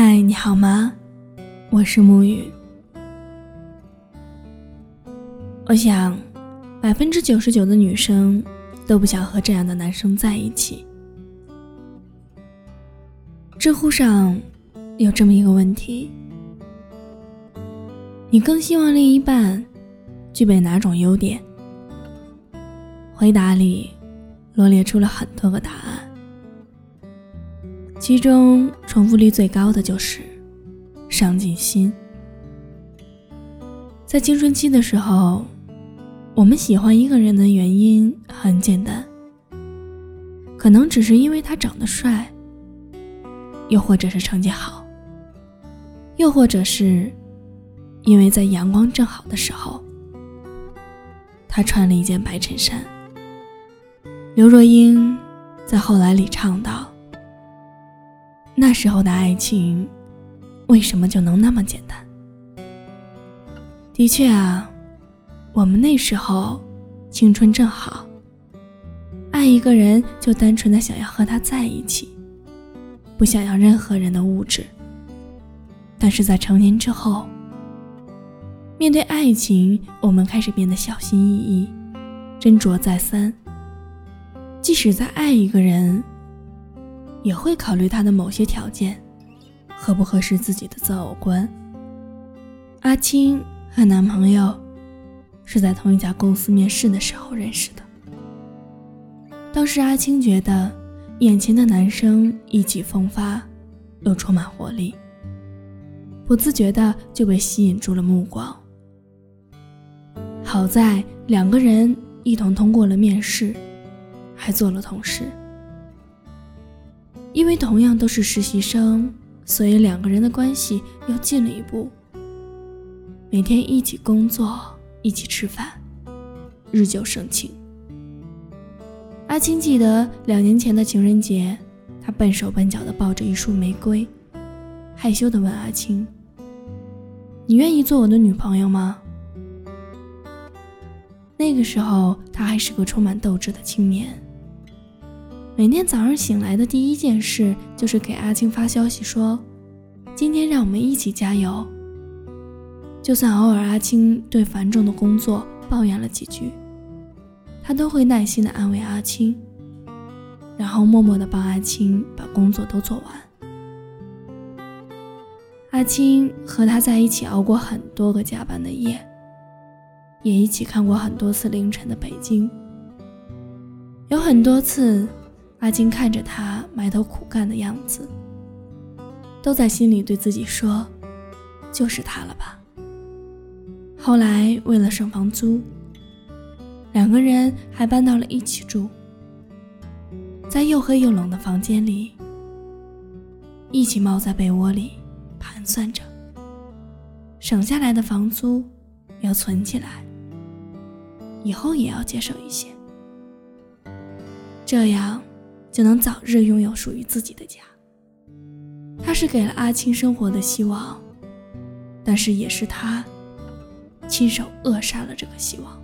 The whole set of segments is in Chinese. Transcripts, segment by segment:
嗨，你好吗？我是沐雨。我想，百分之九十九的女生都不想和这样的男生在一起。知乎上有这么一个问题：你更希望另一半具备哪种优点？回答里罗列出了很多个答案。其中重复率最高的就是上进心。在青春期的时候，我们喜欢一个人的原因很简单，可能只是因为他长得帅，又或者是成绩好，又或者是因为在阳光正好的时候，他穿了一件白衬衫。刘若英在《后来》里唱道。那时候的爱情，为什么就能那么简单？的确啊，我们那时候青春正好，爱一个人就单纯的想要和他在一起，不想要任何人的物质。但是在成年之后，面对爱情，我们开始变得小心翼翼，斟酌再三。即使在爱一个人。也会考虑他的某些条件，合不合适自己的择偶观。阿青和男朋友是在同一家公司面试的时候认识的。当时阿青觉得眼前的男生意气风发，又充满活力，不自觉的就被吸引住了目光。好在两个人一同通过了面试，还做了同事。因为同样都是实习生，所以两个人的关系又近了一步。每天一起工作，一起吃饭，日久生情。阿青记得两年前的情人节，他笨手笨脚地抱着一束玫瑰，害羞地问阿青：“你愿意做我的女朋友吗？”那个时候，他还是个充满斗志的青年。每天早上醒来的第一件事就是给阿青发消息说：“今天让我们一起加油。”就算偶尔阿青对繁重的工作抱怨了几句，他都会耐心的安慰阿青，然后默默的帮阿青把工作都做完。阿青和他在一起熬过很多个加班的夜，也一起看过很多次凌晨的北京，有很多次。阿金看着他埋头苦干的样子，都在心里对自己说：“就是他了吧。”后来为了省房租，两个人还搬到了一起住，在又黑又冷的房间里，一起猫在被窝里盘算着，省下来的房租要存起来，以后也要节省一些，这样。就能早日拥有属于自己的家。他是给了阿青生活的希望，但是也是他亲手扼杀了这个希望。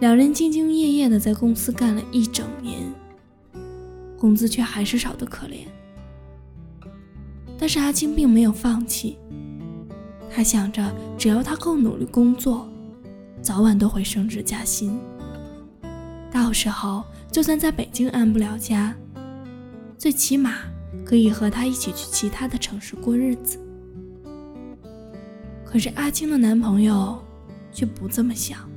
两人兢兢业业的在公司干了一整年，工资却还是少得可怜。但是阿青并没有放弃，他想着只要他够努力工作，早晚都会升职加薪。到时候。就算在北京安不了家，最起码可以和他一起去其他的城市过日子。可是阿青的男朋友却不这么想，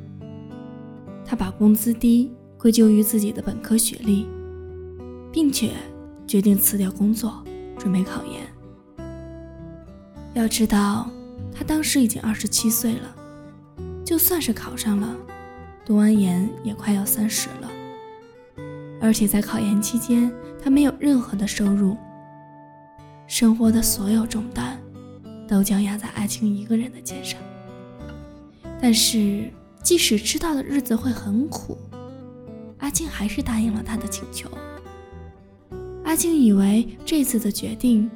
他把工资低归咎于自己的本科学历，并且决定辞掉工作，准备考研。要知道，他当时已经二十七岁了，就算是考上了，读完研也快要三十了。而且在考研期间，他没有任何的收入，生活的所有重担都将压在阿青一个人的肩上。但是，即使知道的日子会很苦，阿青还是答应了他的请求。阿青以为这次的决定，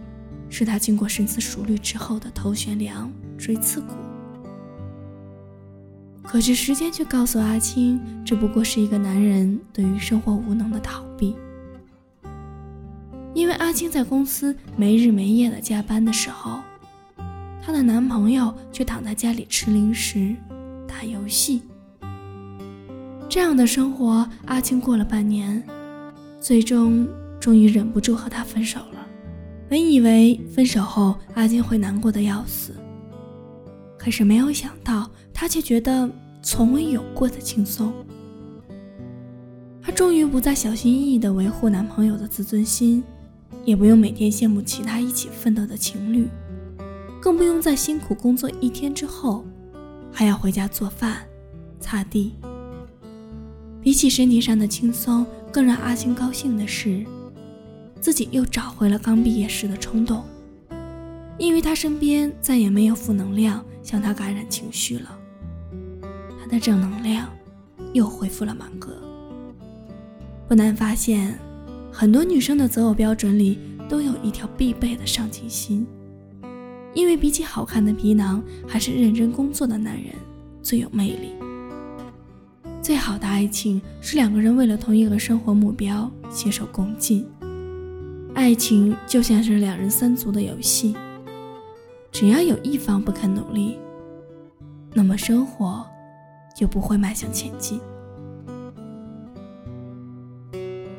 是他经过深思熟虑之后的头悬梁锥刺股。可是时间却告诉阿青，只不过是一个男人对于生活无能的逃避。因为阿青在公司没日没夜的加班的时候，她的男朋友却躺在家里吃零食、打游戏。这样的生活，阿青过了半年，最终终于忍不住和他分手了。本以为分手后阿青会难过的要死，可是没有想到，她却觉得从未有过的轻松。她终于不再小心翼翼地维护男朋友的自尊心。也不用每天羡慕其他一起奋斗的情侣，更不用在辛苦工作一天之后，还要回家做饭、擦地。比起身体上的轻松，更让阿星高兴的是，自己又找回了刚毕业时的冲动，因为他身边再也没有负能量向他感染情绪了，的正能量又恢复了满格。不难发现。很多女生的择偶标准里都有一条必备的上进心，因为比起好看的皮囊，还是认真工作的男人最有魅力。最好的爱情是两个人为了同一个生活目标携手共进。爱情就像是两人三足的游戏，只要有一方不肯努力，那么生活就不会迈向前进。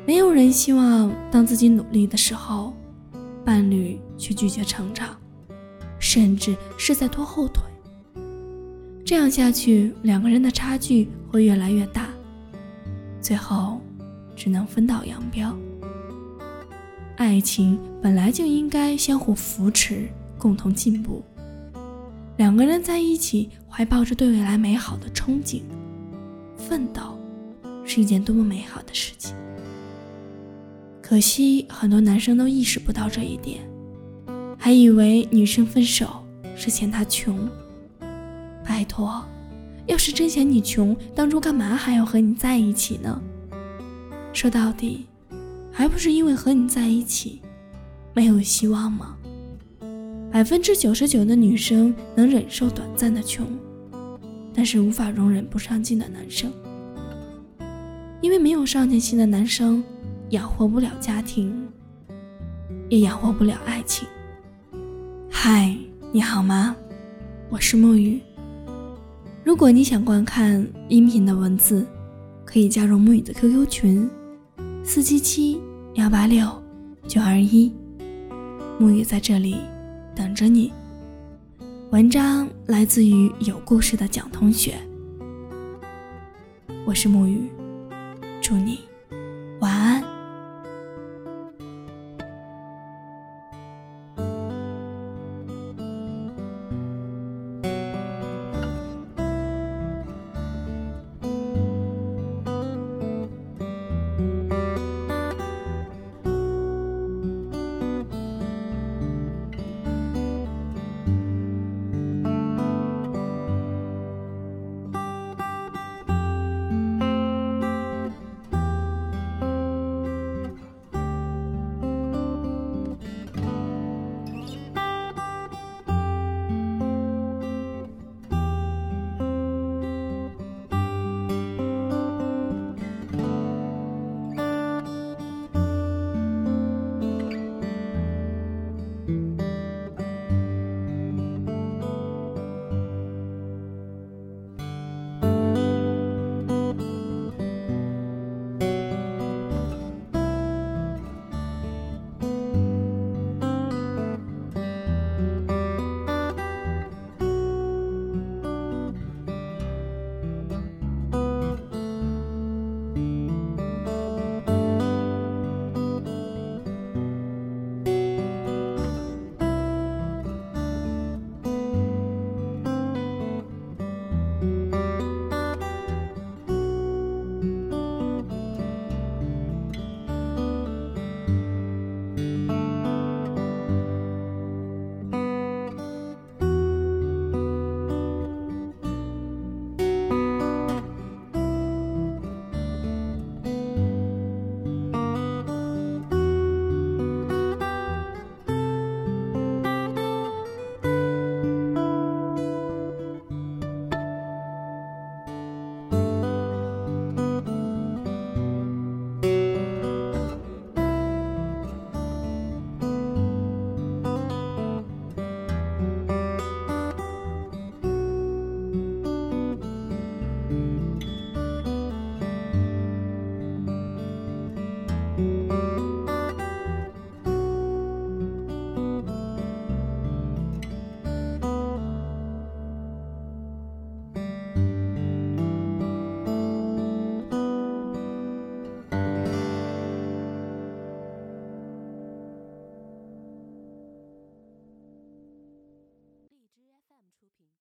没有人希望当自己努力的时候，伴侣却拒绝成长，甚至是在拖后腿。这样下去，两个人的差距会越来越大，最后只能分道扬镳。爱情本来就应该相互扶持，共同进步。两个人在一起，怀抱着对未来美好的憧憬，奋斗是一件多么美好的事情。可惜很多男生都意识不到这一点，还以为女生分手是嫌他穷。拜托，要是真嫌你穷，当初干嘛还要和你在一起呢？说到底，还不是因为和你在一起没有希望吗？百分之九十九的女生能忍受短暂的穷，但是无法容忍不上进的男生，因为没有上进心的男生。养活不了家庭，也养活不了爱情。嗨，你好吗？我是木鱼。如果你想观看音频的文字，可以加入木鱼的 QQ 群：四七七幺八六九二一。木鱼在这里等着你。文章来自于有故事的蒋同学。我是木鱼，祝你。